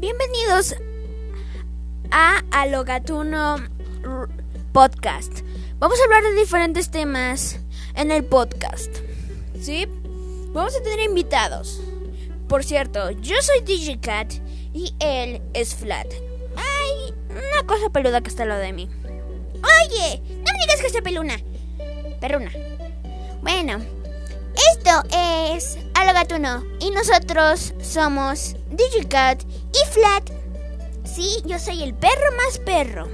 bienvenidos a Alogatuno Podcast. Vamos a hablar de diferentes temas en el podcast. ¿Sí? Vamos a tener invitados. Por cierto, yo soy DigiCat y él es Flat. Ay, una cosa peluda que está lo de mí. Oye, no me digas que soy peluna. Perruna. Bueno, esto es Alogatuno y nosotros somos DigiCat y Flat. Sí, yo soy el perro más perro.